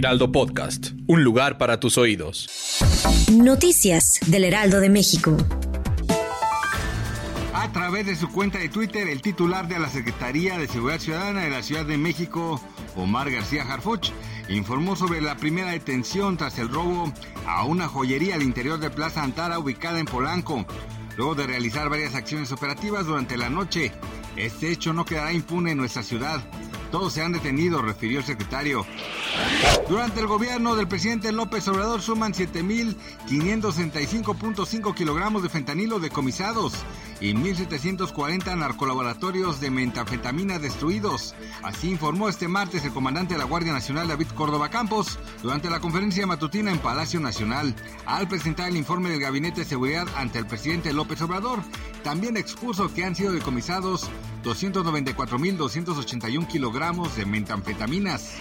Heraldo Podcast, un lugar para tus oídos. Noticias del Heraldo de México. A través de su cuenta de Twitter, el titular de la Secretaría de Seguridad Ciudadana de la Ciudad de México, Omar García Harfuch, informó sobre la primera detención tras el robo a una joyería al interior de Plaza Antara ubicada en Polanco. Luego de realizar varias acciones operativas durante la noche, este hecho no quedará impune en nuestra ciudad. Todos se han detenido, refirió el secretario. Durante el gobierno del presidente López Obrador suman 7.565.5 kilogramos de fentanilo decomisados y 1.740 narcolaboratorios de metanfetamina destruidos. Así informó este martes el comandante de la Guardia Nacional David Córdoba Campos durante la conferencia matutina en Palacio Nacional. Al presentar el informe del Gabinete de Seguridad ante el presidente López Obrador, también expuso que han sido decomisados 294.281 kilogramos de metanfetaminas.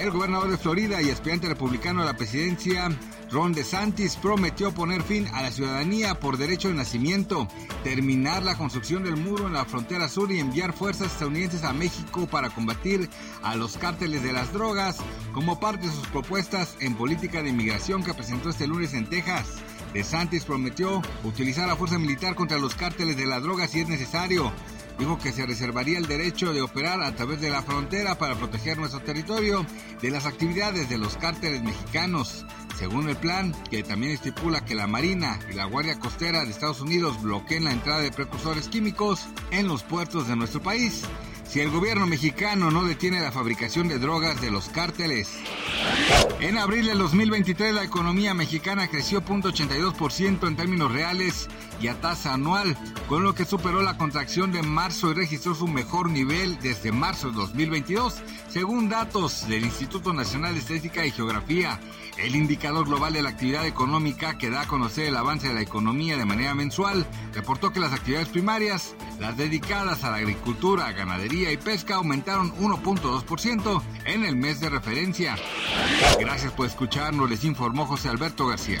El gobernador de Florida y aspirante republicano a la presidencia, Ron DeSantis, prometió poner fin a la ciudadanía por derecho de nacimiento, terminar la construcción del muro en la frontera sur y enviar fuerzas estadounidenses a México para combatir a los cárteles de las drogas como parte de sus propuestas en política de inmigración que presentó este lunes en Texas. DeSantis prometió utilizar la fuerza militar contra los cárteles de la droga si es necesario dijo que se reservaría el derecho de operar a través de la frontera para proteger nuestro territorio de las actividades de los cárteles mexicanos. Según el plan, que también estipula que la Marina y la Guardia Costera de Estados Unidos bloqueen la entrada de precursores químicos en los puertos de nuestro país si el gobierno mexicano no detiene la fabricación de drogas de los cárteles. En abril del 2023 la economía mexicana creció 0.82% en términos reales y a tasa anual, con lo que superó la contracción de marzo y registró su mejor nivel desde marzo de 2022, según datos del Instituto Nacional de Estadística y Geografía. El indicador global de la actividad económica que da a conocer el avance de la economía de manera mensual reportó que las actividades primarias, las dedicadas a la agricultura, ganadería y pesca, aumentaron 1.2% en el mes de referencia. Gracias por escucharnos, les informó José Alberto García.